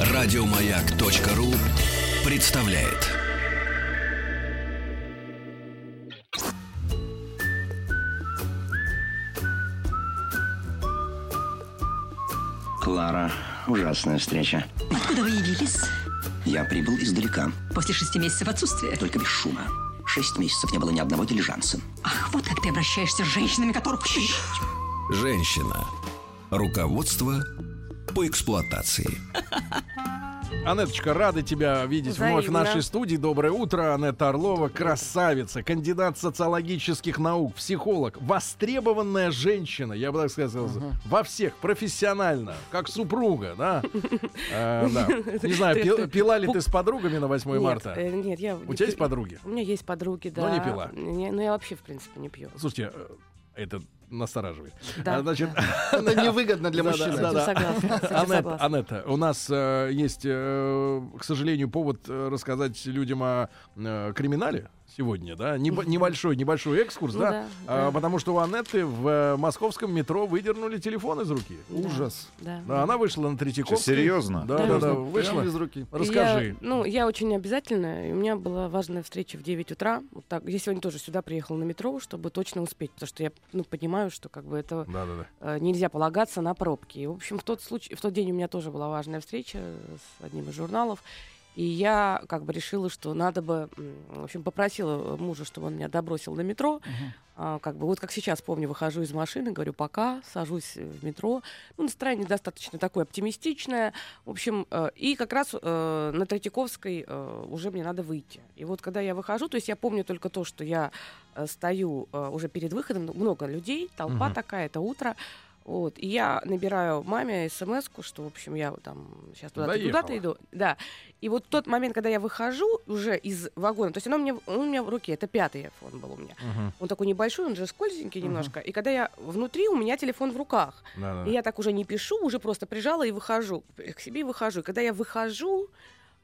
Радиомаяк.ру представляет. Клара, ужасная встреча. Откуда вы явились? Я прибыл издалека, После шести месяцев отсутствия. только без шума. Шесть месяцев не было ни одного дилижанса. Ах, вот как ты обращаешься с женщинами, которых... Женщина. Руководство по эксплуатации. Анеточка, рады тебя видеть вновь в Взаимно. нашей студии. Доброе утро. Анетта Орлова, красавица, кандидат социологических наук, психолог, востребованная женщина, я бы так сказал, во всех, профессионально, как супруга, да? Э, да. Не знаю, пи- пила ли ты с подругами на 8 Нет, марта? э, нет, я... У тебя есть подруги? У меня есть подруги, Но да. не пила. Ну, я вообще, в принципе, не пью. Слушайте, э, это настораживает. Да, А, Значит, Это невыгодно для Да, мужчины. да, да. согласна, согласна. Анетта, у нас э, есть, э, к сожалению, повод э, рассказать людям о э, криминале сегодня, да? Небо- небольшой, небольшой экскурс, Ну да? А, да. потому что у Анетты в э, московском метро выдернули телефон из руки. Ужас. Да. Она вышла на Третьяковской. серьезно? Да, Да. да, вышла. без руки. Расскажи. Ну, я очень обязательно. У меня была важная встреча в 9 утра. Вот так. Я сегодня тоже сюда приехала на метро, чтобы точно успеть. Потому что я ну, понимаю, что как бы это э, нельзя полагаться на пробки. И, в общем, в тот случай, в тот день у меня тоже была важная встреча с одним из журналов. И я как бы решила, что надо бы, в общем, попросила мужа, чтобы он меня добросил до метро. А, как бы вот как сейчас помню, выхожу из машины, говорю пока, сажусь э, в метро. Ну, настроение достаточно такое оптимистичное. В общем, э, и как раз э, на Третьяковской э, уже мне надо выйти. И вот когда я выхожу, то есть я помню только то, что я стою уже перед выходом, много людей, толпа Мгм. такая, это утро. Вот, и я набираю маме смс что, в общем, я там сейчас туда-то, туда-то иду. Да. И вот тот момент, когда я выхожу уже из вагона, то есть оно меня, он у меня в руке, это пятый iPhone был у меня. Мгм. Он такой небольшой, он же скользенький немножко. И когда я внутри, у меня телефон в руках. Да, да. И я так уже не пишу, уже просто прижала и выхожу. К себе и выхожу. И когда я выхожу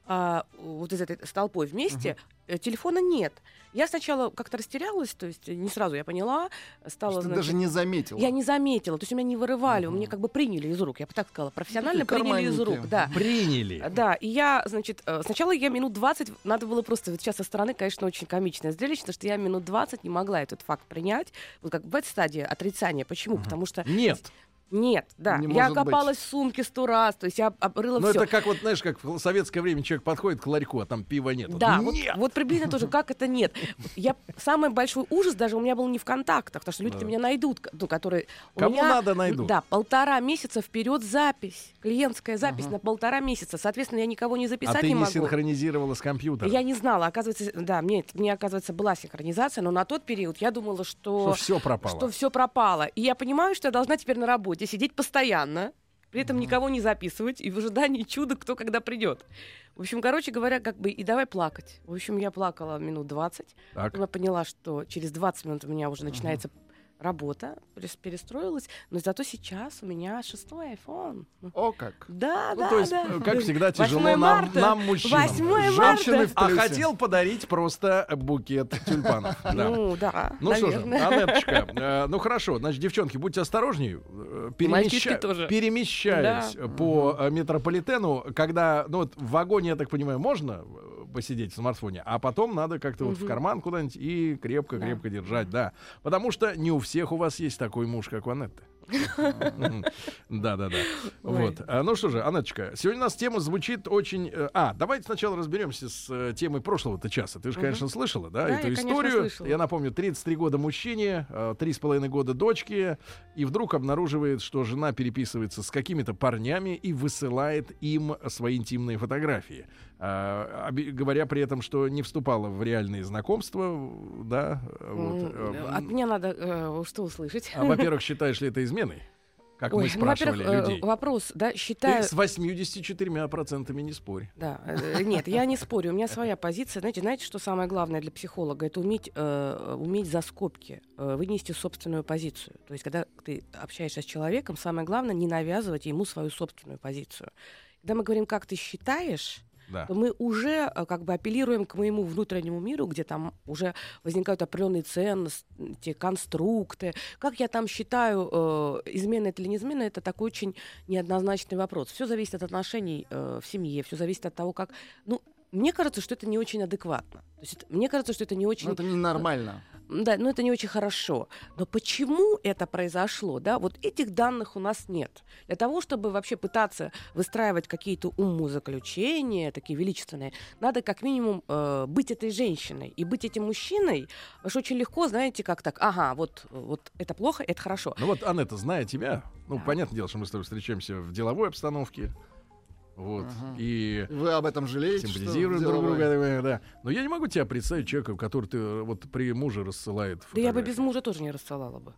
а, вот из этой с толпой вместе, э, телефона нет. Я сначала как-то растерялась, то есть не сразу я поняла, стала... Что Ты значит, даже не заметил. я не заметила, то есть у меня не вырывали, у меня как бы приняли из рук, я бы так сказала, профессионально Такие приняли из рук, да. Приняли. Да, и я, значит, э, сначала я минут 20, надо было просто, вот сейчас со стороны, конечно, очень комичное зрелище, потому что я минут 20 не могла этот факт принять, вот как в этой стадии отрицания. Почему? Потому что... Нет. Нет, да. Не я может быть. копалась в сумке сто раз, то есть я обрыла Ну, все. это как вот, знаешь, как в советское время человек подходит к ларьку, а там пива нет. Да, вот, Нет! вот приблизительно тоже, как это нет. Я самый большой ужас даже у меня был не в контактах, потому что люди Да. меня найдут, ну, которые Кому меня, надо, найдут. Да, полтора месяца вперед запись, клиентская запись на полтора месяца. Соответственно, я никого не записать А ты не не могу. синхронизировала с компьютером. Я не знала, оказывается, да, мне, мне оказывается была синхронизация, но на тот период я думала, что Что все пропало. что все пропало. И я понимаю, что я должна теперь на работе сидеть постоянно, при этом никого не записывать и в ожидании чуда, кто когда придет. В общем, короче говоря, как бы и давай плакать. В общем, я плакала минут 20. Так. Я поняла, что через 20 минут у меня уже начинается работа, перес- перестроилась, но зато сейчас у меня шестой iPhone. Ну, О, как. Да, Ну, да, то есть, да. э, как всегда, 8 тяжело нам, нам, мужчинам. 8 Женщины марта. в А хотел подарить просто букет тюльпанов. Да. Ну, да, Ну что же. Анеточка, э, ну хорошо, значит, девчонки, будьте осторожнее. э, тоже. Перемещаясь Да. по э, метрополитену, когда, ну вот в вагоне, я так понимаю, можно э, посидеть в смартфоне, а потом надо как-то вот в карман куда-нибудь и крепко-крепко держать, да. Потому что не у всех у вас есть такой муж, как у Анетты. Да, да, да. Вот. А, Ну что же, Анеточка, сегодня у нас тема звучит очень. э, А, давайте сначала разберемся с э, темой прошлого-то часа. Ты же, конечно, слышала, да, эту историю. Я напомню, 33 года мужчине, э, три с половиной года дочке, и вдруг обнаруживает, что жена переписывается с какими-то парнями и высылает им свои интимные фотографии. А, говоря при этом, что не вступала в реальные знакомства, да. Вот. М, э, От меня надо э, что услышать? а, во-первых, считаешь ли это изменой? Как мы Ой, ну, спрашивали э, людей. вопрос, да, Ты считаю... с 84% не спорь. Да, э, нет, я не спорю, у меня своя позиция. Знаете, знаете, что самое главное для психолога? Это уметь, э, уметь за скобки э, вынести собственную позицию. То есть, когда ты общаешься с человеком, самое главное не навязывать ему свою собственную позицию. Когда мы говорим, как ты считаешь, Да. мы уже э, как бы апеллируем к моему внутреннему миру, где там уже возникают определенные ценности, конструкты. Как я там считаю, э, измена это или не измена, это такой очень неоднозначный вопрос. Все зависит от отношений э, в семье, все зависит от того, как... Ну, мне кажется, что это не очень адекватно. То есть это- мне кажется, что это не очень... Ну, это ненормально. Да, но это не очень хорошо. Но почему это произошло, да, вот этих данных у нас нет. Для того, чтобы вообще пытаться выстраивать какие-то умозаключения, такие величественные, надо как минимум э, быть этой женщиной. И быть этим мужчиной, потому что очень легко, знаете, как так, ага, вот, вот это плохо, это хорошо. Ну вот, Анетта, зная тебя, ну, понятное дело, что мы с тобой встречаемся в деловой обстановке. Вот. Ага. И Вы об этом жалеете? символизируем друг друга, да. Но я не могу тебя представить человека, который ты э, вот при муже рассылает Да я бы без мужа тоже не рассылала бы.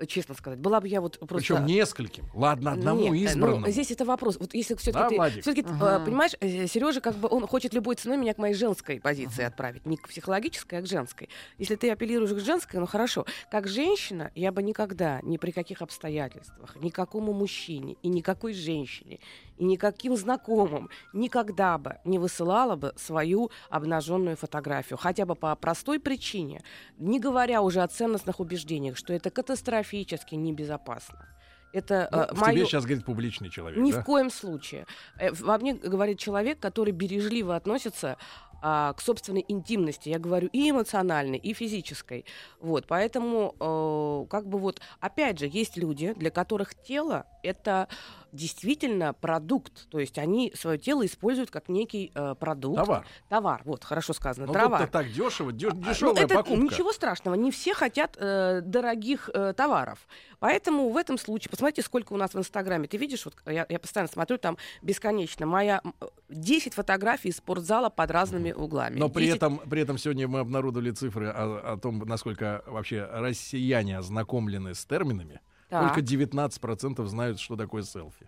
Э, Честно сказать. Была бы я вот просто... Причем нескольким. Ладно, одному Нет, э, избранному. Ну, здесь это вопрос. Вот если все-таки Да, ты, Владик? все-таки, Ага. понимаешь, Сережа как бы он хочет любой ценой меня к моей женской позиции отправить, не к психологической, а к женской. Если ты апеллируешь к женской, ну хорошо. Как женщина я бы никогда, ни при каких обстоятельствах, никакому мужчине и никакой женщине и никаким знакомым никогда бы не высылала бы свою обнаженную фотографию, хотя бы по простой причине, не говоря уже о ценностных убеждениях, что это катастрофически небезопасно. Это Ну, э, в моё- тебе сейчас говорит публичный человек, ни да? в коем случае. Э, Во мне говорит человек, который бережливо относится а, к собственной интимности. Я говорю и эмоциональной, и физической. Вот, поэтому, э, как бы вот, опять же, есть люди, для которых тело это действительно продукт. То есть они свое тело используют как некий э, продукт. Товар. Товар, вот, хорошо сказано. Ну, товар. тут-то так дешево, Ну, дешевая это покупка. ничего страшного. Не все хотят э, дорогих э, товаров. Поэтому в этом случае, посмотрите, сколько у нас в Инстаграме. Ты видишь, вот я, я постоянно смотрю, там бесконечно. Моя м, 10 фотографий из спортзала под разными углами. Но при 10 этом, при этом сегодня мы обнародовали цифры о, о том, насколько вообще россияне ознакомлены с терминами. Так. Только 19% знают, что такое селфи.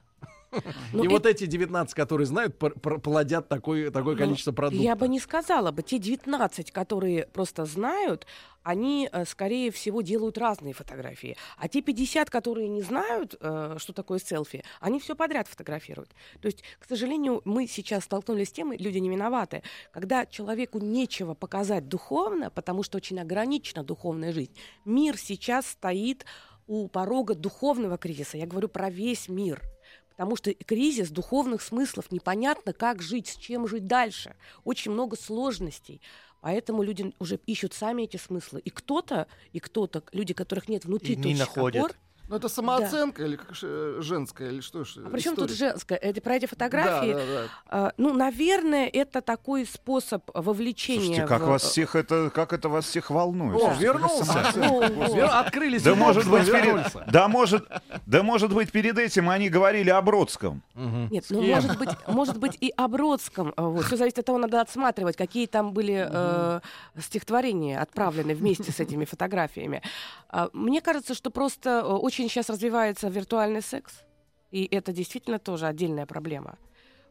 Ну, И это- вот эти 19, которые знают, плодят такое, такое Ну, количество продуктов. Я бы не сказала бы. Те 19, которые просто знают, они, э, скорее всего, делают разные фотографии. А те 50, которые не знают, э, что такое селфи, они все подряд фотографируют. То есть, к сожалению, мы сейчас столкнулись с тем, и люди не виноваты, когда человеку нечего показать духовно, потому что очень ограничена духовная жизнь. Мир сейчас стоит у порога духовного кризиса. Я говорю про весь мир. Потому что кризис духовных смыслов, непонятно, как жить, с чем жить дальше. Очень много сложностей. Поэтому люди уже ищут сами эти смыслы. И кто-то, и кто-то, люди, которых нет внутри И не находят. опор. Ну, это самооценка или как э, женская, или что ж? А при чем тут женское? Это про эти фотографии? Да, да, да. А, ну, наверное, это такой способ вовлечения. Слушайте, как в- вас всех это, как это вас всех волнует? О, вернулся. Вер- Открылись Да может быть, перед, да может, да может быть перед этим они говорили о Бродском. Нет, ну может быть, может быть и о Бродском. э, Вот. Все зависит от того, надо отсматривать, какие там были э, стихотворения отправлены вместе с этими фотографиями. А, Мне кажется, что просто э, очень сейчас развивается виртуальный секс, и это действительно тоже отдельная проблема.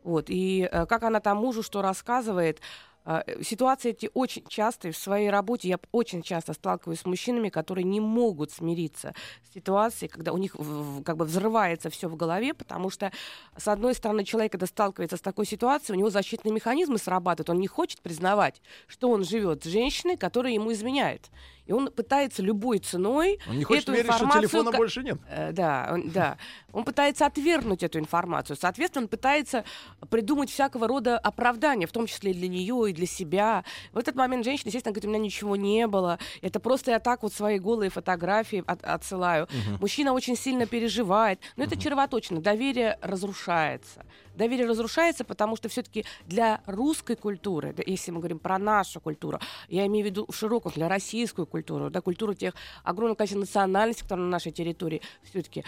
Вот. И э, как она там мужу что рассказывает, э, Ситуации эти очень частые в своей работе. Я очень часто сталкиваюсь с мужчинами, которые не могут смириться с ситуацией, когда у них в- в- как бы взрывается все в голове, потому что, с одной стороны, человек, когда сталкивается с такой ситуацией, у него защитные механизмы срабатывают, он не хочет признавать, что он живет с женщиной, которая ему изменяет. И он пытается любой ценой Он не хочет эту верить, что информацию телефона ка- больше нет. Э, Да, он, да. Он пытается отвергнуть эту информацию. Соответственно, он пытается придумать всякого рода оправдания, в том числе и для нее, и для себя. В этот момент женщина, естественно, говорит, у меня ничего не было. Это просто я так вот свои голые фотографии от- отсылаю. Мужчина очень сильно переживает. Но это червоточина. Доверие разрушается. Доверие разрушается, потому что все-таки для русской культуры, да, если мы говорим про нашу культуру, я имею в виду в широком, для российскую культуру, да, культуру тех огромного количества национальностей, которые на нашей территории, все-таки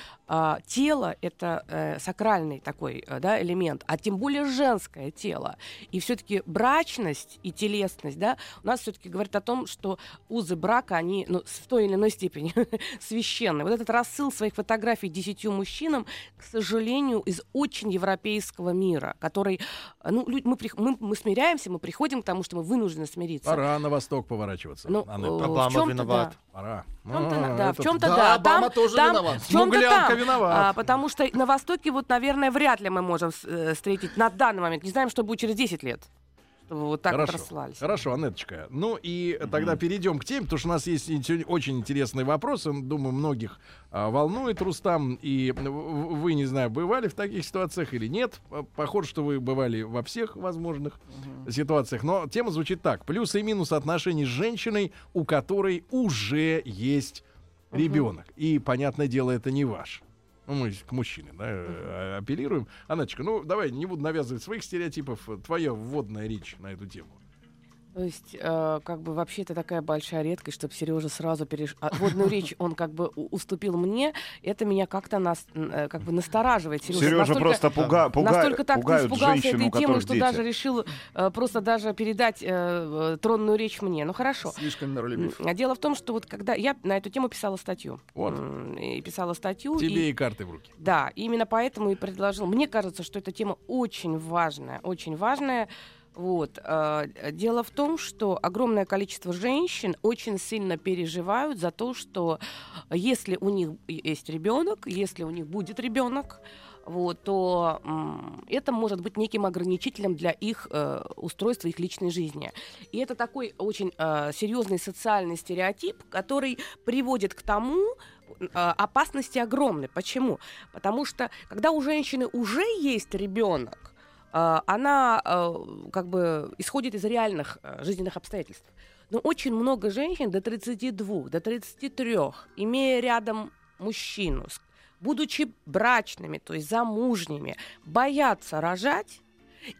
тело это э, сакральный такой э, да, элемент, а тем более женское тело. И все-таки брачность и телесность, да, у нас все-таки говорит о том, что узы брака, они ну, в той или иной степени священны. Вот этот рассыл своих фотографий десятью мужчинам, к сожалению, из очень европейской классического мира, который, э, ну, мы, мы, мы смиряемся, мы приходим к тому, что мы вынуждены смириться. Пора на восток поворачиваться. Ну, Анетта. э, Обама в чём-то виноват. да. Пора. А, да, в чем-то Да, да. Обама там, тоже там, виноват. В чем-то там. виноват. А, потому что на Востоке вот, наверное, вряд ли мы можем э, встретить на данный момент. Не знаем, что будет через 10 лет. Чтобы вот так Хорошо. рассылались. Хорошо, Анеточка. Ну и тогда перейдем к теме, потому что у нас есть сегодня очень интересный вопрос. Он, думаю, многих а, волнует, Рустам. И вы, не знаю, бывали в таких ситуациях или нет. Похоже, что вы бывали во всех возможных ситуациях. Но тема звучит так. Плюсы и минусы отношений с женщиной, у которой уже есть ребенок. И, понятное дело, это не ваш. Ну, мы к мужчине, да, э, апеллируем. Анаточка, ну, давай, не буду навязывать своих стереотипов. Твоя вводная речь на эту тему. То есть, э, как бы вообще это такая большая редкость, чтобы Сережа сразу перешел. водную речь он как бы уступил мне. Это меня как-то нас, э, как бы настораживает. Сережа, Сережа настолько- просто пуга, пуга- Настолько так пугают испугался женщин, у этой темы, что дети. даже решил э, просто даже передать э, э, тронную речь мне. Ну хорошо. Слишком миролюбив. А Дело в том, что вот когда я на эту тему писала статью. Вот. И писала статью. и- Тебе и карты в руки. да, именно поэтому и предложил. Мне кажется, что эта тема очень важная, очень важная. Вот. э, Дело в том, что огромное количество женщин очень сильно переживают за то, что если у них есть ребенок, если у них будет ребенок, вот, то это может быть неким ограничителем для их э, устройства, их личной жизни. И это такой очень э, серьезный социальный стереотип, который приводит к тому, опасности огромны. Почему? Потому что когда у женщины уже есть ребенок, она э, как бы исходит из реальных э, жизненных обстоятельств. Но очень много женщин до 32, до 33, имея рядом мужчину, будучи брачными, то есть замужними, боятся рожать,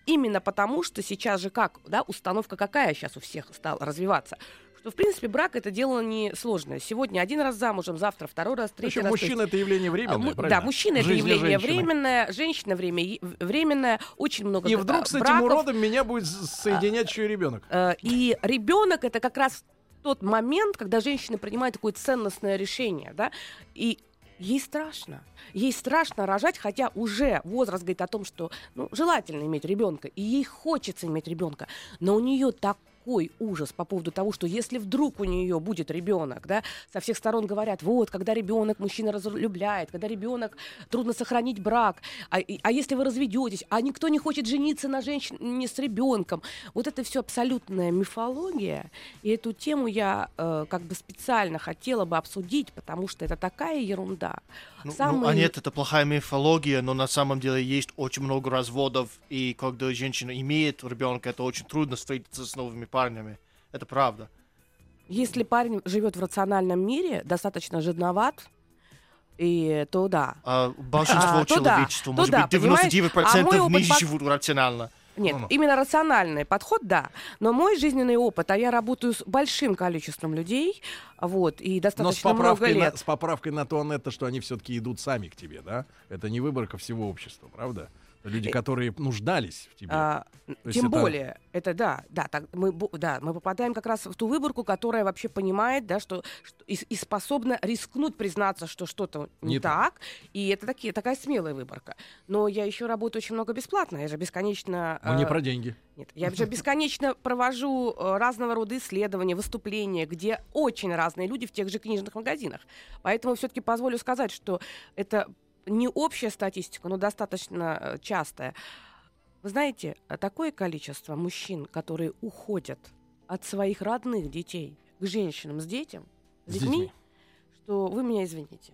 именно потому, что сейчас же как, да, установка какая сейчас у всех стала развиваться, что, в принципе, брак это дело не сложное. Сегодня один раз замужем, завтра второй раз, третий общем, раз. мужчина это явление а, временное, му- правильно? Да, мужчина В это явление женщины. временное, женщина время, временное, очень много И вдруг с этим браков. уродом меня будет с- соединять еще и ребенок. Э, И ребенок это как раз тот момент, когда женщина принимает такое ценностное решение, да, и ей страшно. Ей страшно рожать, хотя уже возраст говорит о том, что ну, желательно иметь ребенка, и ей хочется иметь ребенка, но у нее такой ужас по поводу того, что если вдруг у нее будет ребенок, да, со всех сторон говорят, вот, когда ребенок мужчина разлюбляет, когда ребенок трудно сохранить брак, а, и- а если вы разведетесь, а никто не хочет жениться на женщине с ребенком, вот это все абсолютная мифология, и эту тему я э, как бы специально хотела бы обсудить, потому что это такая ерунда. Ну, ну, Самые- а нет, это плохая мифология, но на самом деле есть очень много разводов, и когда женщина имеет ребенка, это очень трудно встретиться с новыми парнями. Это правда. Если парень живет в рациональном мире, достаточно жадноват, и то да. А большинство А, да, человечества, то может да, быть, понимаешь? 99% А не пок- живут рационально. Нет, Ну-ну. именно рациональный подход, да. Но мой жизненный опыт, а я работаю с большим количеством людей, вот, и Но с достаточно много поправкой, на, лет. с поправкой на то, Анетта, что они все-таки идут сами к тебе, да? Это не выборка всего общества, правда? Люди, которые нуждались в тебе. А, тем это- более, это да, да, так, мы, да, мы попадаем как раз в ту выборку, которая вообще понимает, да, что, что- и, и способна рискнуть признаться, что что-то не, Не так, и это такие, такая смелая выборка. Но я еще работаю очень много бесплатно, я же бесконечно... Не э, про деньги. Нет, я же бесконечно провожу э, разного рода исследования, выступления, где очень разные люди в тех же книжных магазинах. Поэтому все-таки позволю сказать, что это не общая статистика, но достаточно э, частая. Вы знаете, э, такое количество мужчин, которые уходят от своих родных детей к женщинам с детям, с, С детьми, детьми. что вы меня извините.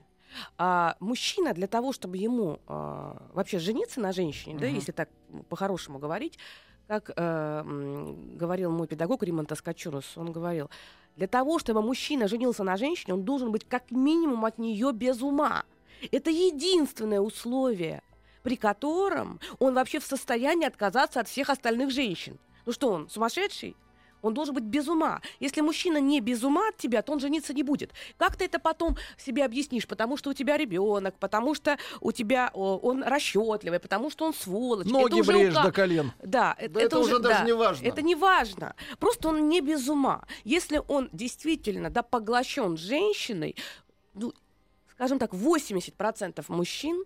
А мужчина для того, чтобы ему а, вообще жениться на женщине, да, Мгм. если так по-хорошему говорить, как э, говорил мой педагог Римонта Скачурус, он говорил, для того, чтобы мужчина женился на женщине, он должен быть как минимум от нее без ума. Это единственное условие, при котором он вообще в состоянии отказаться от всех остальных женщин. Ну что он, сумасшедший? Он должен быть без ума. Если мужчина не без ума от тебя, то он жениться не будет. Как ты это потом себе объяснишь? Потому что у тебя ребенок, потому что у тебя о, он расчетливый, потому что он сволочь. Это Ноги уже брежь ука- до колен. Да, Да это уже даже да, не важно. Это не важно. Просто он не без ума. Если он действительно да, поглощен женщиной, ну, скажем так, 80% мужчин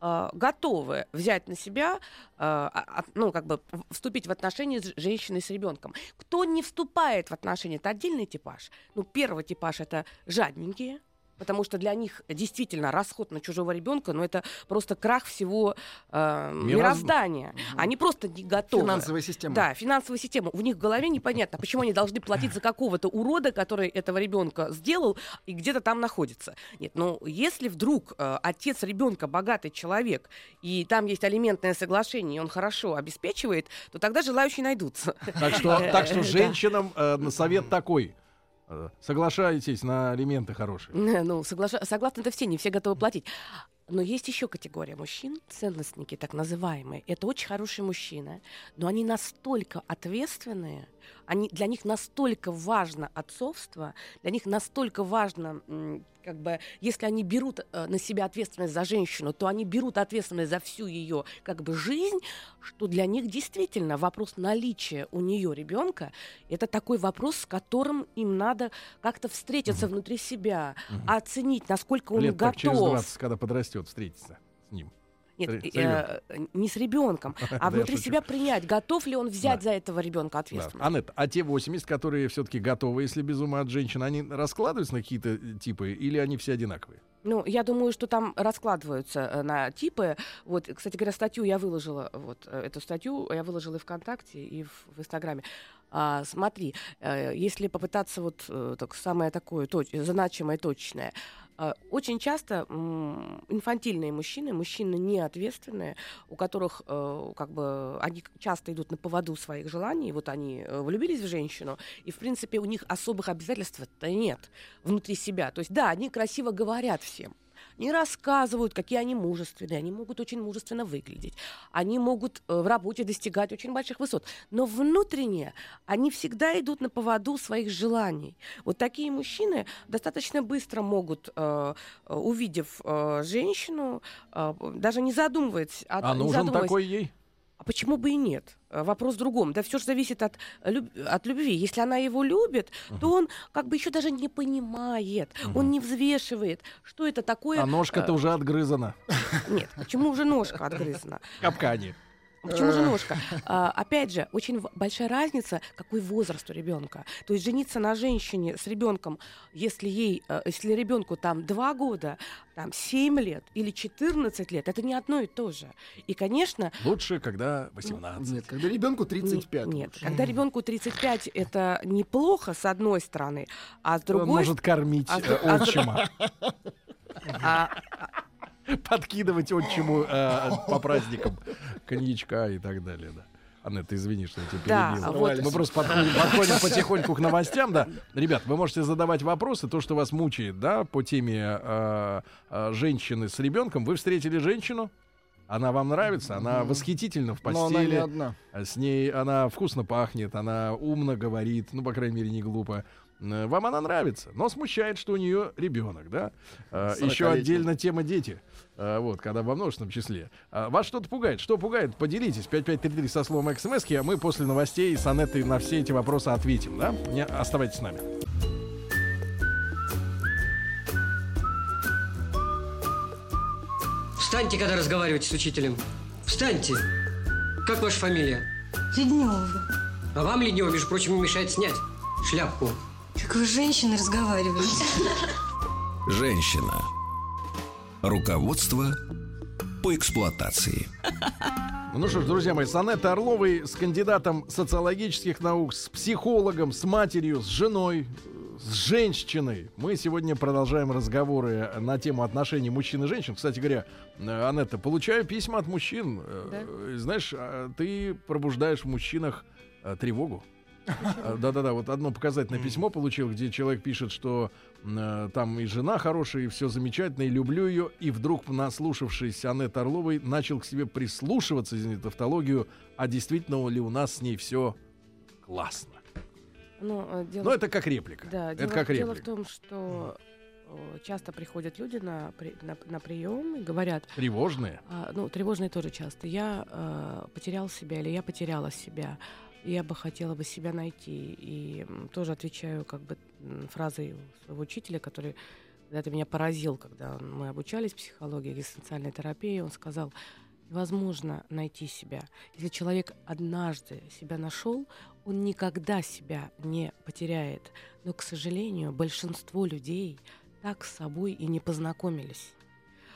э, готовы взять на себя, а- а- ну, как бы вступить в отношения с женщиной с ребенком. Кто не вступает в отношения, это отдельный типаж. Ну, первый типаж это жадненькие. Потому что для них действительно расход на чужого ребенка, ну это просто крах всего э, мироздания. Они просто не готовы. Финансовая система. Да, финансовая система. В них в голове непонятно, почему они должны платить за какого-то урода, который этого ребенка сделал и где-то там находится. Нет, ну если вдруг э, отец ребенка богатый человек, и там есть алиментное соглашение, и он хорошо обеспечивает, то тогда желающие найдутся. Так что, так что женщинам э, совет такой. Э, Соглашайтесь на алименты хорошие. Ну, соглаша- согласны это все, не все готовы платить. Но есть еще категория мужчин, ценностники так называемые. Это очень хорошие мужчины, но они настолько ответственные, они, для них настолько важно отцовство, для них настолько важно, как бы, если они берут э, на себя ответственность за женщину, то они берут ответственность за всю ее как бы жизнь, что для них действительно вопрос наличия у нее ребенка это такой вопрос, с которым им надо как-то встретиться внутри себя, оценить, насколько он Лет так через готов. 20, когда подрастет, встретиться с ним. Нет, С- э, не с ребенком, Да, а внутри себя принять, готов ли он взять Да. за этого ребенка Да. ответственность. Аннет, а те 80, которые все-таки готовы, если без ума от женщин, они раскладываются на какие-то э, типы или они все одинаковые? Ну, я думаю, что там раскладываются э, на типы. Вот, кстати говоря, статью я выложила, вот э, эту статью я выложила и ВКонтакте, и в, в Инстаграме. А, смотри, э, если попытаться вот э, так, самое такое точ- значимое, точное, э, очень часто инфантильные мужчины, мужчины неответственные, у которых как бы они часто идут на поводу своих желаний, вот они влюбились в женщину, и в принципе у них особых обязательств-то нет внутри себя. То есть да, они красиво говорят всем, не рассказывают, какие они мужественные, они могут очень мужественно выглядеть, они могут э, в работе достигать очень больших высот, но внутренне они всегда идут на поводу своих желаний. Вот такие мужчины достаточно быстро могут, э, э, увидев э, женщину, э, даже не задумываясь, А не нужен задумываясь, такой ей? А почему бы и нет? Э, Вопрос в другом. Да все же зависит от, люб- от любви. Если она его любит, то он как бы еще даже не понимает, он не взвешивает, что это такое. А ножка-то э, уже отгрызана. Нет, почему уже ножка отгрызана? В капкане. Почему же ножка? А, опять же, очень большая разница, какой возраст у ребенка. То есть жениться на женщине с ребенком, если ей, э, если ребенку там 2 года, там 7 лет или 14 лет, это не одно и то же. И, конечно, Лучше, когда 18. Нет, когда ребенку 35. не- нет, лучше. когда ребенку 35, это неплохо с одной стороны, а с Он другой может кормить а э, а отчима. а, Подкидывать отчиму э, по праздникам коньячка и так далее, да. Аннет, ты извини, что я тебя Да, перебил. вот. Мы просто подходим, подходим потихоньку к новостям, да. Ребят, вы можете задавать вопросы, то, что вас мучает, да, по теме э, э, женщины с ребенком. Вы встретили женщину, она вам нравится, она восхитительна в Но она не постели, одна. с ней она вкусно пахнет, она умно говорит, ну, по крайней мере, не глупо. Э, Вам она нравится, но смущает, что у нее ребенок, да? Э, Еще 40-летний. отдельно тема дети. Э, Вот, когда во множественном числе. Вас что-то пугает? Что пугает? Поделитесь. 5533 со словом смс а мы после новостей с Анеттой на все эти вопросы ответим, да? Не, оставайтесь с нами. Встаньте, когда разговариваете с учителем. Встаньте. Как ваша фамилия? Леднева. А вам, Леднева, между прочим, не мешает снять шляпку. Как вы с женщиной разговариваете? Женщина. Руководство по эксплуатации. Ну что ж, друзья мои, с Анеттой Орловой, с кандидатом социологических наук, с психологом, с матерью, с женой, с женщиной. Мы сегодня продолжаем разговоры на тему отношений мужчин и женщин. Кстати говоря, Анетта, получаю письма от мужчин. Э, Знаешь, а, ты пробуждаешь в мужчинах э, тревогу. А, Да-да-да, вот одно показательное письмо получил, где человек пишет, что э, там и жена хорошая, и все замечательно, и люблю ее, и вдруг, наслушавшись Аннет Орловой, начал к себе прислушиваться, извините, тавтологию, а действительно ли у нас с ней все классно. ну, э, дело Ну, это как реплика. Да, это дело, как дело в реплика. том, что э, часто приходят люди на, при- на, на прием и говорят, Тревожные. а, ну, тревожные тоже часто, я э, потерял себя или я потеряла себя, я бы хотела бы себя найти. И тоже отвечаю как бы фразой своего учителя, который Это меня поразил, когда мы обучались психологии, экзистенциальной терапии. Он сказал, невозможно найти себя. Если человек однажды себя нашел, он никогда себя не потеряет. Но, к сожалению, большинство людей так с собой и не познакомились.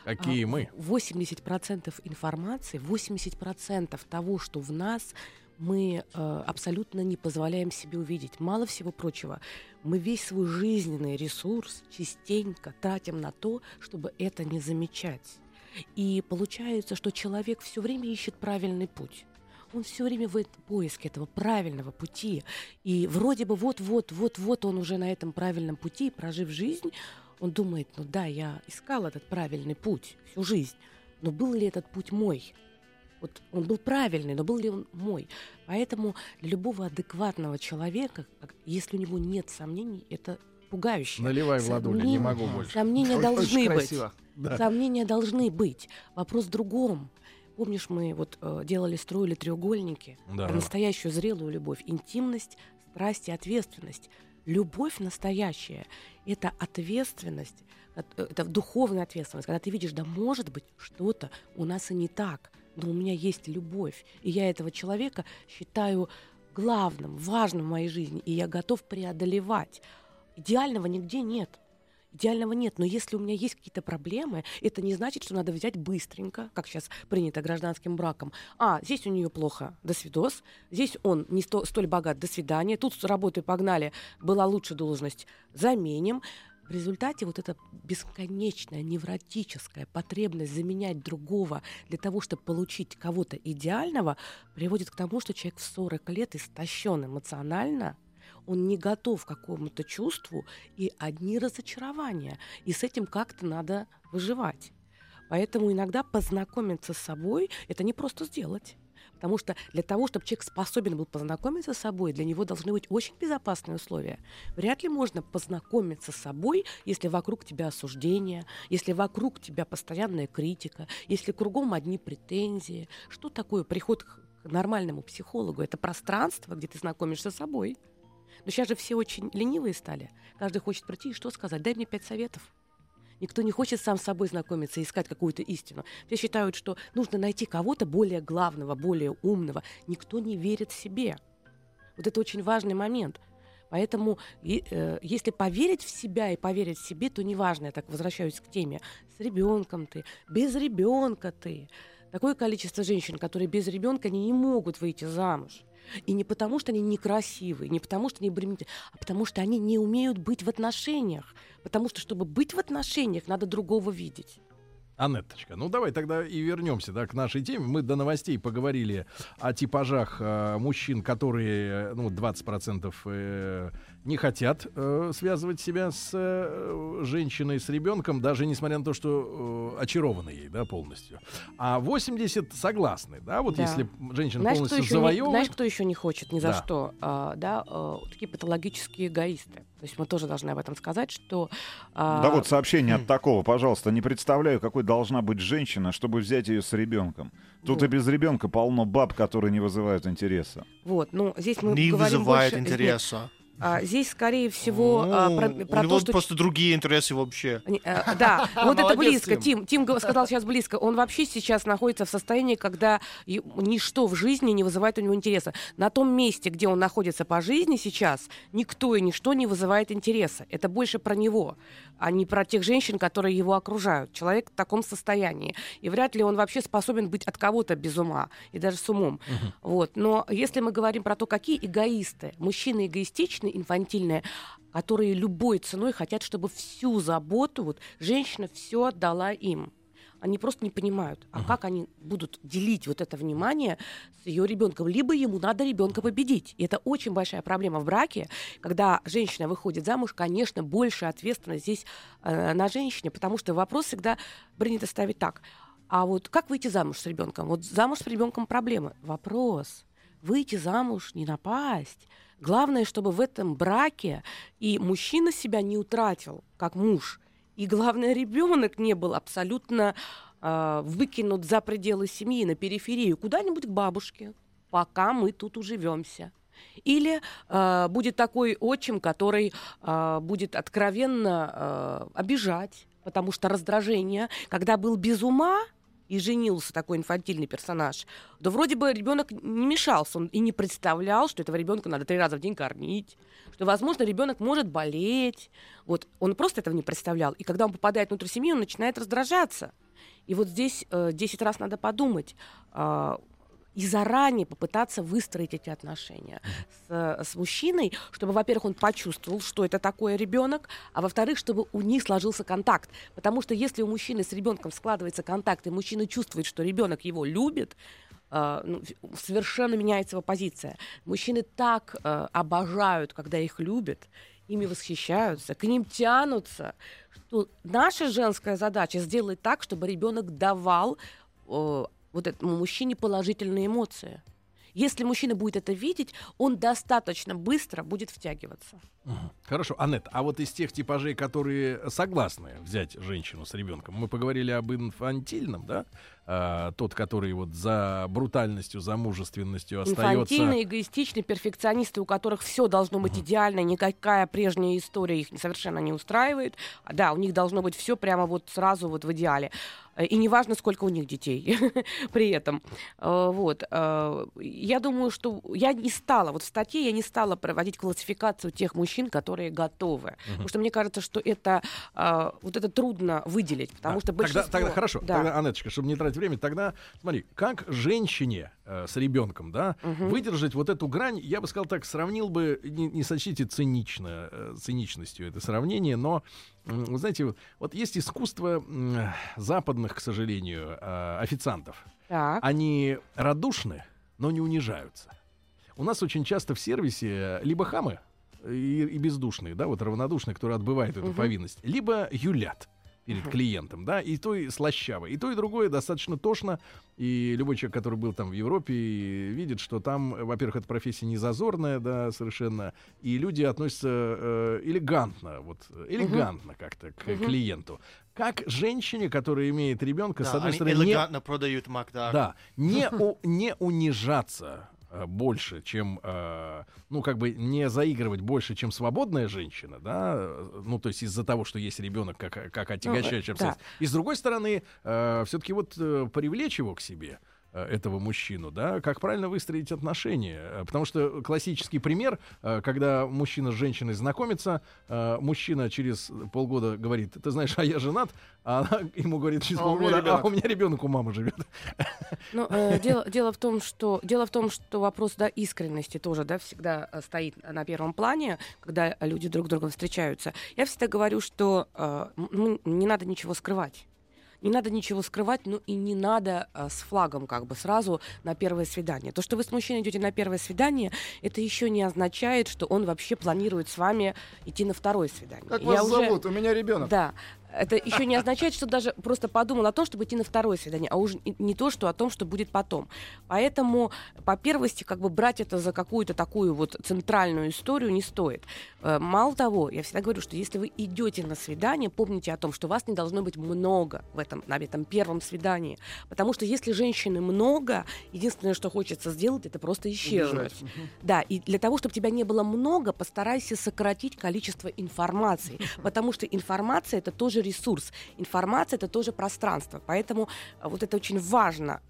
Какие А, мы? 80% информации, 80% того, что в нас, мы э, абсолютно не позволяем себе увидеть. Мало всего прочего, мы весь свой жизненный ресурс частенько тратим на то, чтобы это не замечать. И получается, что человек все время ищет правильный путь. Он все время в поиске этого правильного пути. И вроде бы вот-вот, вот-вот он уже на этом правильном пути, прожив жизнь, он думает, ну да, я искал этот правильный путь всю жизнь, но был ли этот путь мой? Вот он был правильный, но был ли он мой? Поэтому для любого адекватного человека, если у него нет сомнений, это пугающе. Наливай в ладони, не могу больше. Сомнения Очень должны быть. красиво. Да. Сомнения должны быть. Вопрос в другом. Помнишь, мы вот э, делали, строили треугольники Да. про настоящую зрелую любовь. Интимность, страсть и ответственность. Любовь настоящая — это ответственность, э, это духовная ответственность, когда ты видишь, да может быть что-то у нас и не так, но у меня есть любовь, и я этого человека считаю главным, важным в моей жизни, и я готов преодолевать. Идеального нигде нет. Идеального нет, но если у меня есть какие-то проблемы, это не значит, что надо взять быстренько, как сейчас принято гражданским браком. А, здесь у нее плохо, до свидос. Здесь он не сто- столь богат, до свидания. Тут с работы погнали, была лучше должность, заменим. В результате вот эта бесконечная невротическая потребность заменять другого для того, чтобы получить кого-то идеального, приводит к тому, что человек в 40 лет истощен эмоционально, он не готов к какому-то чувству, и одни разочарования. И с этим как-то надо выживать. Поэтому иногда познакомиться с собой — это не просто сделать. Потому что для того, чтобы человек способен был познакомиться с собой, для него должны быть очень безопасные условия. Вряд ли можно познакомиться с собой, если вокруг тебя осуждение, если вокруг тебя постоянная критика, если кругом одни претензии. Что такое приход к нормальному психологу? Это пространство, где ты знакомишься с собой. Но сейчас же все очень ленивые стали. Каждый хочет прийти и что сказать? Дай мне пять советов. Никто не хочет сам с собой знакомиться, искать какую-то истину. Все считают, что нужно найти кого-то более главного, более умного. Никто не верит себе. Вот это очень важный момент. Поэтому, и, э, если поверить в себя и поверить в себе, то неважно, я так возвращаюсь к теме, с ребенком ты, без ребенка ты. Такое количество женщин, которые без ребенка, они не могут выйти замуж. И не потому, что они некрасивые, не потому, что они бременные, а потому, что они не умеют быть в отношениях. Потому что, чтобы быть в отношениях, надо другого видеть. Анетточка, ну давай тогда и вернемся да, к нашей теме. Мы до новостей поговорили о типажах э, мужчин, которые, э, ну, 20% э, не хотят э, связывать себя с э, женщиной, с ребенком, даже несмотря на то, что э, очарованы ей, да, полностью. А 80 согласны, да, вот Да. если женщина Знаешь, полностью не, завоевывает. знаешь, кто еще не хочет ни за Да. что? А, да, а, такие патологические эгоисты. То есть мы тоже должны об этом сказать, что... а, Да вот сообщение от такого, пожалуйста. Не представляю, какой должна быть женщина, чтобы взять ее с ребенком. Тут Вот. и без ребенка полно баб, которые не вызывают интереса. Вот, ну здесь мы Не говорим вызывает больше- интереса. А, здесь, скорее всего, а, Ну, про, у про него то, что... просто другие интересы вообще. Не, э, Да, вот это близко. Тим. Тим, сказал сейчас близко. Он вообще сейчас находится в состоянии, когда ничто в жизни не вызывает у него интереса. На том месте, где он находится по жизни сейчас, никто и ничто не вызывает интереса. Это больше про него, а не про тех женщин, которые его окружают. Человек в таком состоянии. И вряд ли он вообще способен быть от кого-то без ума, и даже с умом. Вот. Но если мы говорим про то, какие эгоисты, мужчины эгоистичные, инфантильные, которые любой ценой хотят, чтобы всю заботу, вот женщина все отдала им. Они просто не понимают, а как они будут делить вот это внимание с ее ребенком. Либо ему надо ребенка победить. И это очень большая проблема в браке, когда женщина выходит замуж, конечно, больше ответственность здесь э, на женщине, потому что вопрос всегда принято ставить так. А вот как выйти замуж с ребенком? Вот замуж с ребенком проблемы. Вопрос. Выйти замуж, не напасть. Главное, чтобы в этом браке и мужчина себя не утратил, как муж, и главное, ребенок не был абсолютно э, выкинут за пределы семьи, на периферию, куда-нибудь к бабушке, пока мы тут уживемся. Или э, будет такой отчим, который э, будет откровенно э, обижать, потому что раздражение, когда был без ума, и женился такой инфантильный персонаж, то вроде бы ребенок не мешался, он и не представлял, что этого ребенка надо три раза в день кормить, что, возможно, ребенок может болеть. Вот он просто этого не представлял. И когда он попадает внутрь семьи, он начинает раздражаться. И вот здесь э, 10 раз надо подумать, э, и заранее попытаться выстроить эти отношения с, с мужчиной, чтобы, во-первых, он почувствовал, что это такое ребенок, а во-вторых, чтобы у них сложился контакт. Потому что если у мужчины с ребенком складывается контакт, и мужчина чувствует, что ребенок его любит, э, ну, совершенно меняется его позиция. Мужчины так э, обожают, когда их любят, ими восхищаются, к ним тянутся, что наша женская задача сделать так, чтобы ребенок давал э, вот этому мужчине положительные эмоции. Если мужчина будет это видеть, он достаточно быстро будет втягиваться. Хорошо, Аннет, а вот из тех типажей, которые согласны взять женщину с ребенком, мы поговорили об инфантильном, да? А, тот, который вот за брутальностью, за мужественностью остается. Инфантильные, эгоистичные, перфекционисты, у которых все должно быть идеально, никакая прежняя история их совершенно не устраивает. А, Да, у них должно быть все прямо вот сразу вот в идеале. Э, И неважно, сколько у них детей при этом. Э, Вот. э, Я думаю, что я не стала, вот в статье я не стала проводить классификацию тех мужчин, которые готовы. Потому что мне кажется, что это вот это трудно выделить, потому Да, что тогда, большинство... тогда хорошо, Да. тогда, Анеточка, чтобы не тратить время, тогда смотри, как женщине э, с ребенком, да, Мгм. выдержать вот эту грань, я бы сказал так, сравнил бы, не, не сочтите цинично, э, циничностью это сравнение, но, вы знаете, вот- вот есть искусство западных, к сожалению, э, официантов. Так. Они радушны, но не унижаются. У нас очень часто в сервисе либо хамы и, и бездушные, да, вот равнодушные, которые отбывают эту Мгм. повинность, либо юлят перед клиентом, да, и то и слащаво, и то и другое достаточно тошно, и любой человек, который был там в Европе, видит, что там, во-первых, эта профессия не зазорная, да, совершенно, и люди относятся э, элегантно, вот, э, элегантно как-то к Мгм. клиенту. Как женщине, которая имеет ребенка, Да, с одной они стороны, не- элегантно продают Макдак. да, не, у- не унижаться больше, чем, э, ну, как бы не заигрывать больше, чем свободная женщина, да, э, ну, то есть из-за того, что есть ребенок, как, как отягощающий Ну, э, да. обстоятельство. И с другой стороны, все-таки вот э, привлечь его к себе, э, этого мужчину, да, как правильно выстроить отношения. Э, Потому что классический пример, э, когда мужчина с женщиной знакомится, э, мужчина через полгода говорит, ты знаешь, а я женат, а она ему говорит через А у полгода, а ребенок». у меня ребенок у мамы живет. Ну, э, дело, дело в том, что дело в том, что вопрос да, искренности тоже да, всегда э, стоит на первом плане, когда люди друг с другом встречаются. Я всегда говорю, что э, м, не надо ничего скрывать. Не надо ничего скрывать, ну и не надо э, с флагом как бы сразу на первое свидание. То, что вы с мужчиной идете на первое свидание, это еще не означает, что он вообще планирует с вами идти на второе свидание. Как Я вас уже- зовут? У меня ребенок. Да. Это еще не означает, что даже просто подумал о том, чтобы идти на второе свидание, а уже не то, что о том, что будет потом. Поэтому по первости как бы брать это за какую-то такую вот центральную историю не стоит. Э, Мало того, я всегда говорю, что если вы идете на свидание, помните о том, что вас не должно быть много в этом, на этом первом свидании. Потому что если женщины много, единственное, что хочется сделать, это просто исчезнуть. Да, и для того, чтобы тебя не было много, постарайся сократить количество информации, потому что информация это тоже ресурс, информация это тоже пространство, поэтому э, вот это очень важно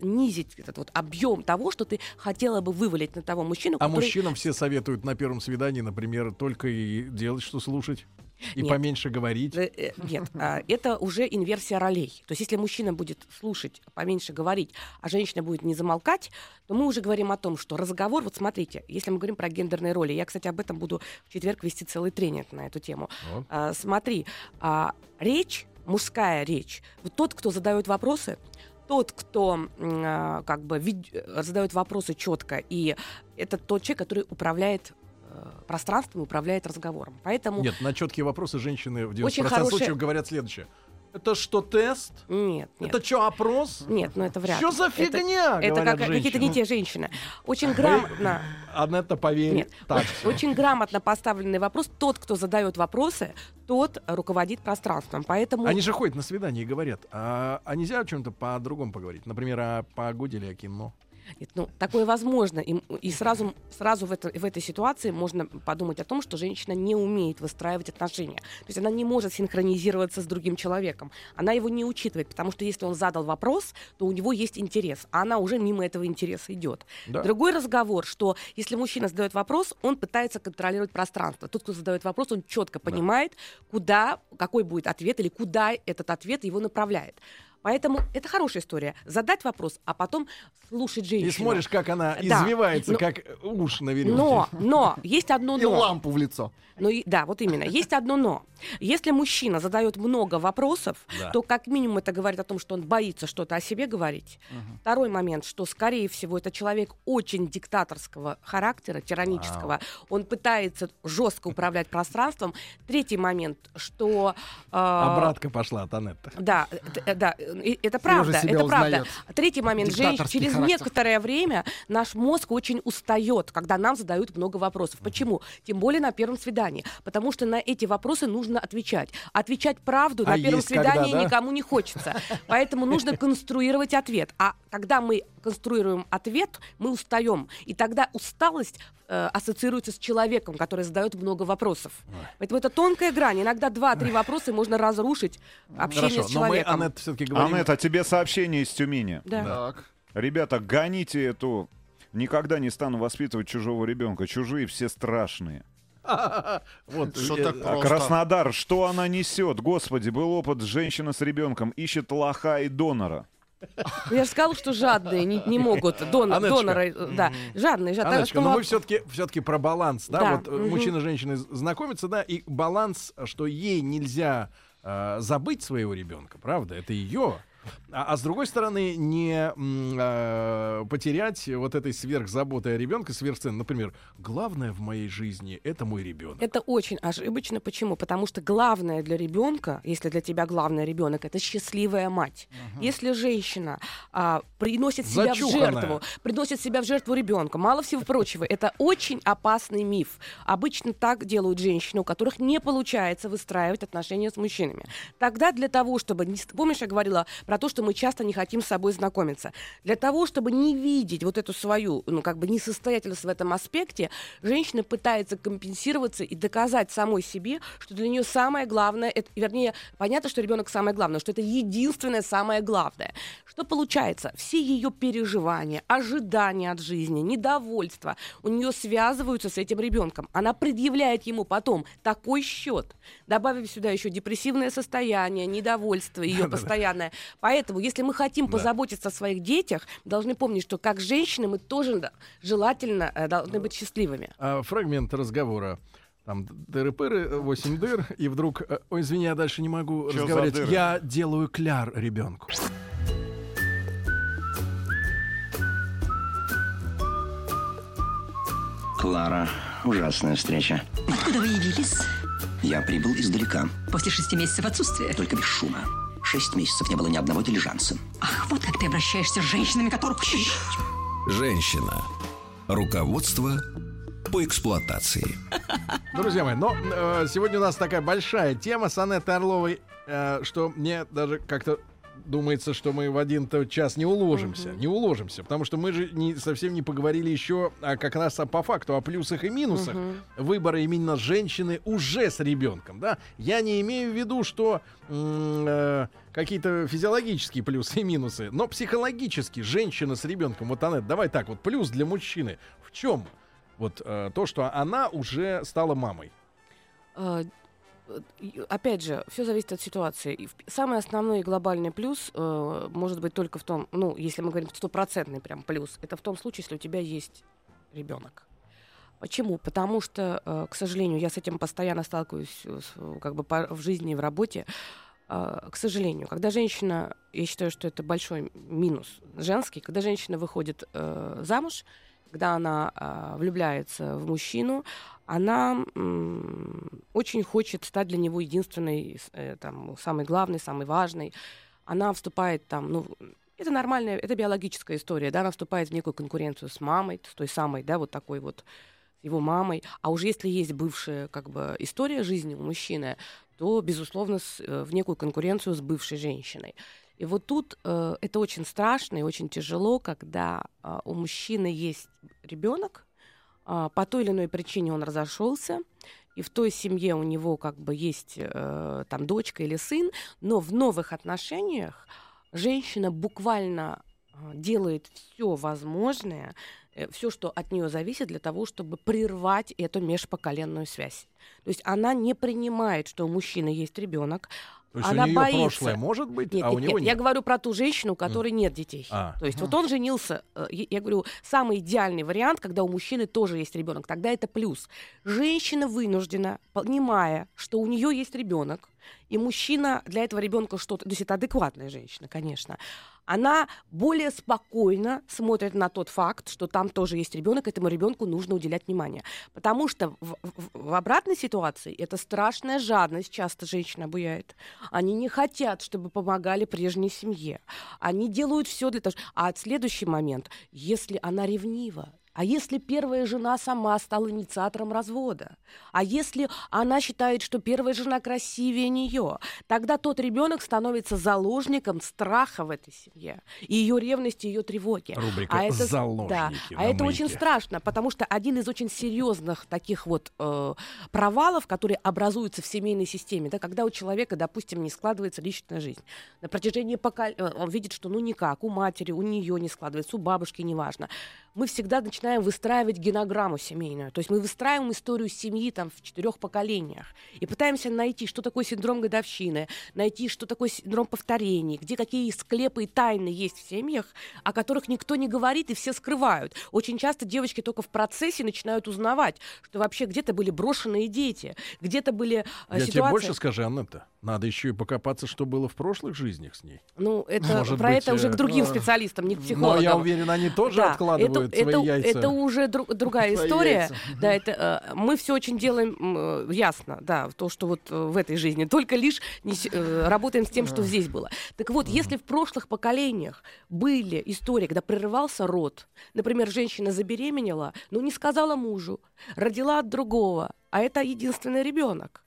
снизить этот вот объем того, что ты хотела бы вывалить на того мужчину, А который- мужчинам все советуют на первом свидании, например, только и делать, что слушать. И Нет. поменьше говорить. Э, э, Нет, а, это уже инверсия ролей. То есть, если мужчина будет слушать, поменьше говорить, а женщина будет не замолкать, то мы уже говорим о том, что разговор, вот смотрите, если мы говорим про гендерные роли, я, кстати, об этом буду в четверг вести целый тренинг на эту тему. Вот. А, Смотри, а, речь, мужская речь, вот тот, кто задает вопросы, тот, кто как бы э, задает вопросы четко, и это тот человек, который управляет э, пространством, управляет разговором. Поэтому Нет, на четкие вопросы женщины в 90% Очень хорошая- случаев говорят следующее. Это что, тест? нет, нет. Это что, опрос? Нет, ну это вряд Что ли. за Это- фигня? Это, говорят как- какие-то не те женщины. Очень грамотно. Анетта, поверь. Нет, Так. очень грамотно поставленный вопрос. Тот, кто задает вопросы, тот руководит пространством. Поэтому Они же ходят на свидание и говорят, а, а нельзя о чем-то по-другому поговорить? Например, о погоде или о кино? Нет, ну, такое возможно. И, и сразу, сразу в, это, в этой ситуации можно подумать о том, что женщина не умеет выстраивать отношения. То есть она не может синхронизироваться с другим человеком. Она его не учитывает, потому что если он задал вопрос, то у него есть интерес, а она уже мимо этого интереса идет. Да. Другой разговор, что если мужчина задает вопрос, он пытается контролировать пространство. Тот, кто задает вопрос, он четко понимает, куда, какой будет ответ или куда этот ответ его направляет. Поэтому это хорошая история. Задать вопрос, а потом слушать женщину. И смотришь, как она Да. извивается, Но- как уж на веревке. Но, но, есть одно И но. лампу в лицо. Ну, и- да, вот именно. Есть одно но. Если мужчина задает много вопросов, Да. то как минимум это говорит о том, что он боится что-то о себе говорить. Второй момент, что, скорее всего, это человек очень диктаторского характера, тиранического. Он пытается жестко управлять пространством. Третий момент, что... э, Обратка пошла от Анетты. да, т- э, да, э, это правда, это правда. Третий момент, женщ- Диктаторский через характер. некоторое время наш мозг очень устает, когда нам задают много вопросов. Почему? Тем более на первом свидании. Потому что на эти вопросы нужно отвечать. Отвечать правду А на первом есть когда, свидании да? никому не хочется. Поэтому нужно конструировать ответ. А когда мы конструируем ответ, мы устаем. И тогда усталость э, ассоциируется с человеком, который задает много вопросов. Поэтому это тонкая грань. Иногда два-три вопроса можно разрушить общение Хорошо, с но мы, человеком. Анетт, все-таки говорим... Анетта, тебе сообщение из Тюмени. Да. Так. Ребята, гоните эту... Никогда не стану воспитывать чужого ребенка. Чужие все страшные. Вот, Что э, так А просто? Краснодар, что она несет? Господи, был опыт женщина с ребенком, ищет лоха и донора. Ну, Я же сказала, что жадные не, не могут. Дон- доноры, э, да, жадные, жадные. Анеточка, Так но что мы все-таки все-таки про баланс, да, Да, вот мгм. мужчина и женщина знакомятся, да, и баланс, что ей нельзя э, забыть своего ребенка, правда, это ее. А, а с другой стороны, не э, потерять вот этой сверхзаботы о ребенке, сверхцен. Например, главное в моей жизни это мой ребенок. Это очень ошибочно. Почему? Потому что главное для ребенка, если для тебя главный ребенок, это счастливая мать. Если женщина а, приносит себя Зачуханная. в жертву, приносит себя в жертву ребенка, мало всего прочего, это очень опасный миф. Обычно так делают женщины, у которых не получается выстраивать отношения с мужчинами. Тогда для того, чтобы... Помнишь, я говорила про то, что мы часто не хотим с собой знакомиться. Для того, чтобы не видеть вот эту свою, ну, как бы несостоятельность в этом аспекте, женщина пытается компенсироваться и доказать самой себе, что для нее самое главное, это, вернее, понятно, что ребенок самое главное, что это единственное самое главное. Что получается? Все ее переживания, ожидания от жизни, недовольство у нее связываются с этим ребенком. Она предъявляет ему потом такой счет, добавив сюда еще депрессивное состояние, недовольство ее постоянное. Поэтому, если мы хотим позаботиться о своих детях, должны помнить, что как женщины мы тоже да, желательно э, должны быть счастливыми. А, фрагмент разговора. Там дыры-пыры, 8 дыр, и вдруг, э, ой, извини, я дальше не могу Чё разговаривать. Я делаю кляр ребенку. Клара, ужасная встреча. Откуда вы явились? Я прибыл издалека, После шести месяцев отсутствия. только без шума. Шесть месяцев не было ни одного дилижанса. Ах, вот как ты обращаешься с женщинами, которых... Женщина. Руководство по эксплуатации. Друзья мои, но э, сегодня у нас такая большая тема с Анеттой Орловой, э, что мне даже как-то думается, что мы в один час не уложимся. Не уложимся, потому что мы же не, совсем не поговорили еще а, как раз а, по факту о плюсах и минусах выбора именно женщины уже с ребенком. Да? Я не имею в виду, что э, какие-то физиологические плюсы и минусы, но психологически женщина с ребенком. Вот, Анет, давай так, вот плюс для мужчины в чем? Вот э, то, что она уже стала мамой. Опять же, все зависит от ситуации. Самый основной и глобальный плюс э, может быть только в том, ну, если мы говорим стопроцентный прям плюс, это в том случае, если у тебя есть ребенок. Почему? Потому что, э, к сожалению, я с этим постоянно сталкиваюсь э, как бы по- в жизни и в работе. Э, К сожалению, когда женщина, я считаю, что это большой минус женский, когда женщина выходит э, замуж, когда она э, влюбляется в мужчину, она очень хочет стать для него единственной, э, там, самой главной, самой важной. Она вступает там, ну, это нормальная, это биологическая история, да, она вступает в некую конкуренцию с мамой, с той самой, да, вот такой вот его мамой. А уже если есть бывшая как бы история жизни у мужчины, то, безусловно, с- э, в некую конкуренцию с бывшей женщиной. И вот тут э, это очень страшно и очень тяжело, когда э, у мужчины есть ребенок, по той или иной причине он разошелся, и в той семье у него как бы есть э, там дочка или сын, но в новых отношениях женщина буквально э, делает все возможное, все, что от нее зависит, для того, чтобы прервать эту межпоколенную связь. То есть она не принимает, что у мужчины есть ребенок, То есть она у нее боится. прошлое может быть, Нет, а у нет, него нет, нет. я говорю про ту женщину, у которой нет детей. А. То есть вот он женился, э, я говорю, самый идеальный вариант, когда у мужчины тоже есть ребенок, тогда это плюс. Женщина вынуждена, понимая, что у нее есть ребенок, и мужчина для этого ребенка что-то, то есть это адекватная женщина, конечно, она более спокойно смотрит на тот факт, что там тоже есть ребенок, этому ребенку нужно уделять внимание. Потому что в, в- в обратной ситуации это страшная жадность часто женщина обуяет. Они не хотят, чтобы помогали прежней семье. Они делают все для того, а следующий момент, если она ревнива, а если первая жена сама стала инициатором развода? А если она считает, что первая жена красивее нее? Тогда тот ребенок становится заложником страха в этой семье. И ее ревности, ее тревоги. Рубрика а это, «Заложники» да, а это очень «Маяке». страшно, потому что один из очень серьезных таких вот э, провалов, которые образуются в семейной системе, да, когда у человека, допустим, не складывается личная жизнь. На протяжении поколений он видит, что ну никак, у матери, у нее не складывается, у бабушки неважно. Мы всегда начинаем выстраивать генограмму семейную. То есть мы выстраиваем историю семьи там в четырех поколениях и пытаемся найти, что такое синдром годовщины, найти, что такое синдром повторений, где какие склепы и тайны есть в семьях, о которых никто не говорит и все скрывают. Очень часто девочки только в процессе начинают узнавать, что вообще где-то были брошенные дети, где-то были э, Я тебе ситуации... больше скажи, Аннетта, надо еще и покопаться, что было в прошлых жизнях с ней. Ну, это Может про быть, это уже э, к другим э, специалистам, не к Но психологам. я уверен, они тоже Да, откладывают это, свои это, яйца. Это уже дру- другая Твои история. яйца. Да, это э, мы все очень делаем э, ясно, да, то, что вот э, в этой жизни. Только лишь не э, работаем с тем, что здесь было. Так вот, если в прошлых поколениях были истории, когда прерывался род, например, женщина забеременела, но не сказала мужу, родила от другого, а это единственный ребенок.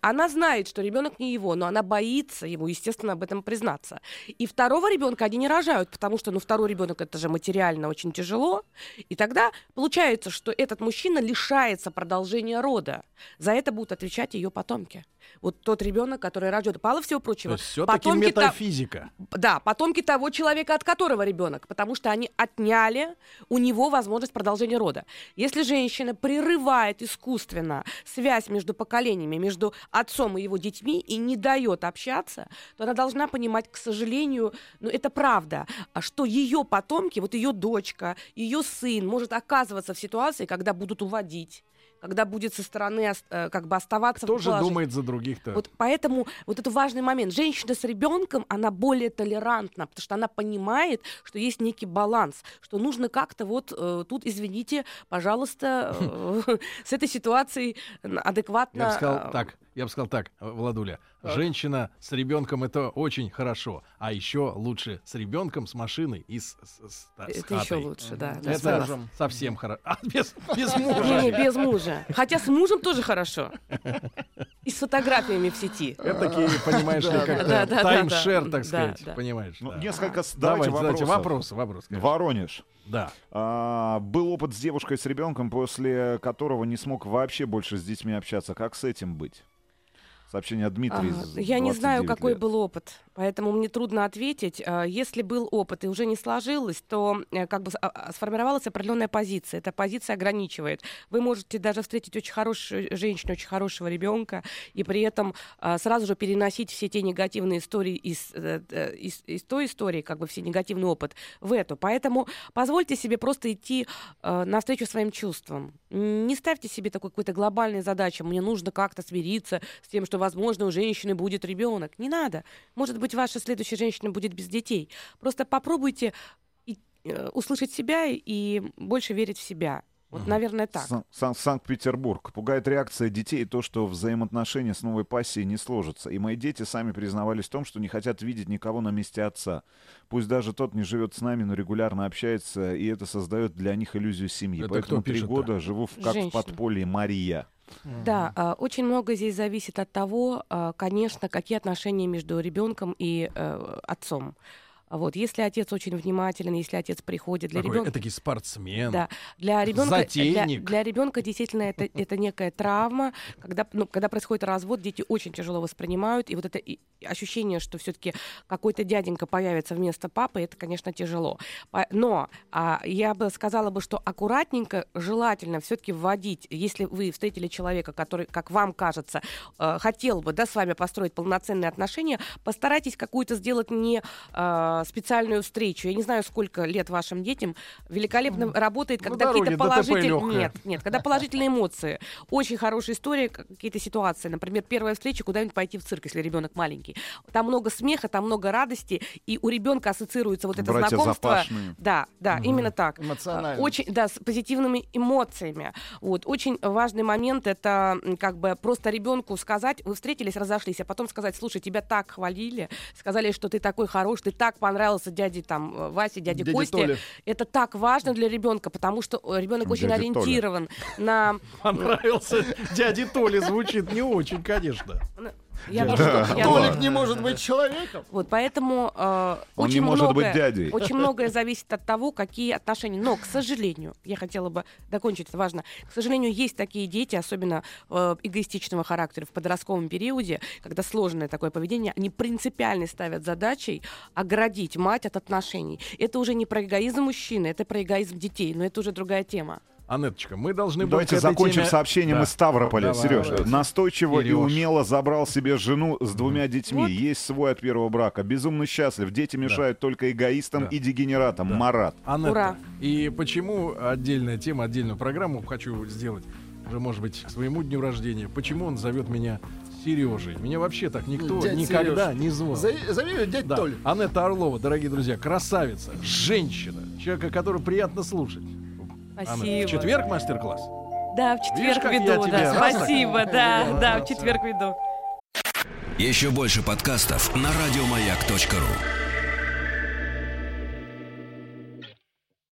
Она знает, что ребенок не его, но она боится ему, естественно, об этом признаться. И второго ребенка они не рожают, потому что, ну, второй ребенок это же материально очень тяжело. И тогда получается, что этот мужчина лишается продолжения рода. За это будут отвечать ее потомки. Вот тот ребенок, который рожден. Мало всего прочего. все-таки потомки та- метафизика. да, потомки того человека, от которого ребенок, потому что они отняли у него возможность продолжения рода. Если женщина прерывает искусственно связь между поколениями, между отцом и его детьми и не дает общаться, то она должна понимать, к сожалению, ну это правда, а что ее потомки, вот ее дочка, ее сын может оказываться в ситуации, когда будут уводить когда будет со стороны э, как бы оставаться Кто в же положении. думает за других-то? Вот поэтому вот это важный момент. Женщина с ребенком, она более толерантна, потому что она понимает, что есть некий баланс, что нужно как-то вот э, тут, извините, пожалуйста, э, с этой ситуацией адекватно. Я бы сказал э, так, я бы сказал так, э, Владуля. Женщина с ребенком это очень хорошо, а еще лучше с ребенком, с машиной и с, с- с- с Это еще лучше, да. да, Это согласна. совсем хорошо. А, без, без мужа. не, без мужа. Хотя с мужем тоже хорошо. И с фотографиями в сети. Это такие, понимаешь ли, как Да, да, да, таймшер, да, так сказать, да. понимаешь? Ну, да. несколько... Давайте, Давайте давайте, вопросов. вопрос, вопрос. конечно. Воронеж. Да. А, был опыт с девушкой с ребенком, после которого не смог вообще больше с детьми общаться. Как с этим быть? Сообщение от Дмитрия. А, Я не знаю, 29 какой лет. был опыт, поэтому мне трудно ответить. А, Если был опыт и уже не сложилось, то э, как бы а, а, сформировалась определенная позиция. Эта позиция ограничивает. Вы можете даже встретить очень хорошую женщину, очень хорошего ребенка, и при этом сразу же переносить все те негативные истории из, э, э, из, из той истории, как бы все негативный опыт в эту. Поэтому позвольте себе просто идти навстречу своим чувствам. Не ставьте себе такой какой-то глобальной задачи. Мне нужно как-то смириться с тем, что, возможно, у женщины будет ребенок. Не надо. Может быть, ваша следующая женщина будет без детей. Просто попробуйте э, услышать себя и больше верить в себя. Вот, наверное, так. Сан- Сан- Санкт-Петербург. Пугает реакция детей и то, что взаимоотношения с новой пассией не сложатся. И мои дети сами признавались в том, что не хотят видеть никого на месте отца. Пусть даже тот не живет с нами, но регулярно общается, и это создает для них иллюзию семьи. Это Поэтому три года живу в, как Женщина. в подполье Мария. Да, а, очень много здесь зависит от того, а, конечно, какие отношения между ребенком и э, отцом. А Вот, если отец очень внимателен, если отец приходит для ребенка. этакий спортсмен. Да, для ребенка, для, Затейник. для ребенка действительно это, это некая травма. Когда, ну, когда происходит развод, дети очень тяжело воспринимают. И вот это ощущение, что все-таки какой-то дяденька появится вместо папы, это, конечно, тяжело. Но а, я бы сказала бы, что аккуратненько, желательно все-таки вводить, если вы встретили человека, который, как вам кажется, э, хотел бы да, с вами построить полноценные отношения, постарайтесь какую-то сделать не э, специальную встречу. Я не знаю, сколько лет вашим детям. Великолепно работает, На когда какие-то положительные... Нет, нет, когда положительные эмоции. Очень хорошая история, какие-то ситуации. Например, первая встреча, куда-нибудь пойти в цирк, если ребенок маленький. Там много смеха, там много радости, и у ребенка ассоциируется вот это Братья знакомство. Запашные. Да, да, именно так. Эмоционально. Очень, да, с позитивными эмоциями. Вот. Очень важный момент это как бы просто ребенку сказать, вы встретились, разошлись, а потом сказать, слушай, тебя так хвалили, сказали, что ты такой хороший, ты так понравился дяде там э, Васе, дяде Дяде Косте. Это так важно для ребенка, потому что э, ребенок очень Дядя Толя. ориентирован на Понравился дяде Толе, звучит не очень, конечно. Я Толя. я Толик не может быть человеком. Вот поэтому э, Он не очень может быть многое- дядей. Очень многое зависит от того, какие отношения. Но, к сожалению, я хотела бы закончить, это важно. К сожалению, есть такие дети, особенно э, эгоистичного характера в подростковом периоде, когда сложное такое поведение, они принципиально ставят задачей оградить мать от отношений. Это уже не про эгоизм мужчины, это про эгоизм детей, но это уже другая тема. Анеточка, мы должны Давайте к этой закончим теме- сообщением Да. из Ставрополя. Давай, Сереж, давай. настойчиво и Серёж. умело забрал себе жену с двумя детьми. Вот. Есть свой от первого брака. Безумно счастлив. Дети мешают только эгоистам Да. и дегенератам. Да. Марат. Анетта, Ура. и почему отдельная тема, отдельную программу хочу сделать, уже, может быть, к своему дню рождения. Почему он зовет меня Сережей? Меня вообще так никто Дядь никогда Серёж. не звал. Зови зови её дядь Да. Толь. Анетта Орлова, дорогие друзья, красавица, женщина, человека, которого приятно слушать. Спасибо. в четверг мастер-класс. Да, в Видишь, четверг я веду, да. Спасибо, да, да, в четверг веду. Еще больше подкастов на радиомаяк.ру.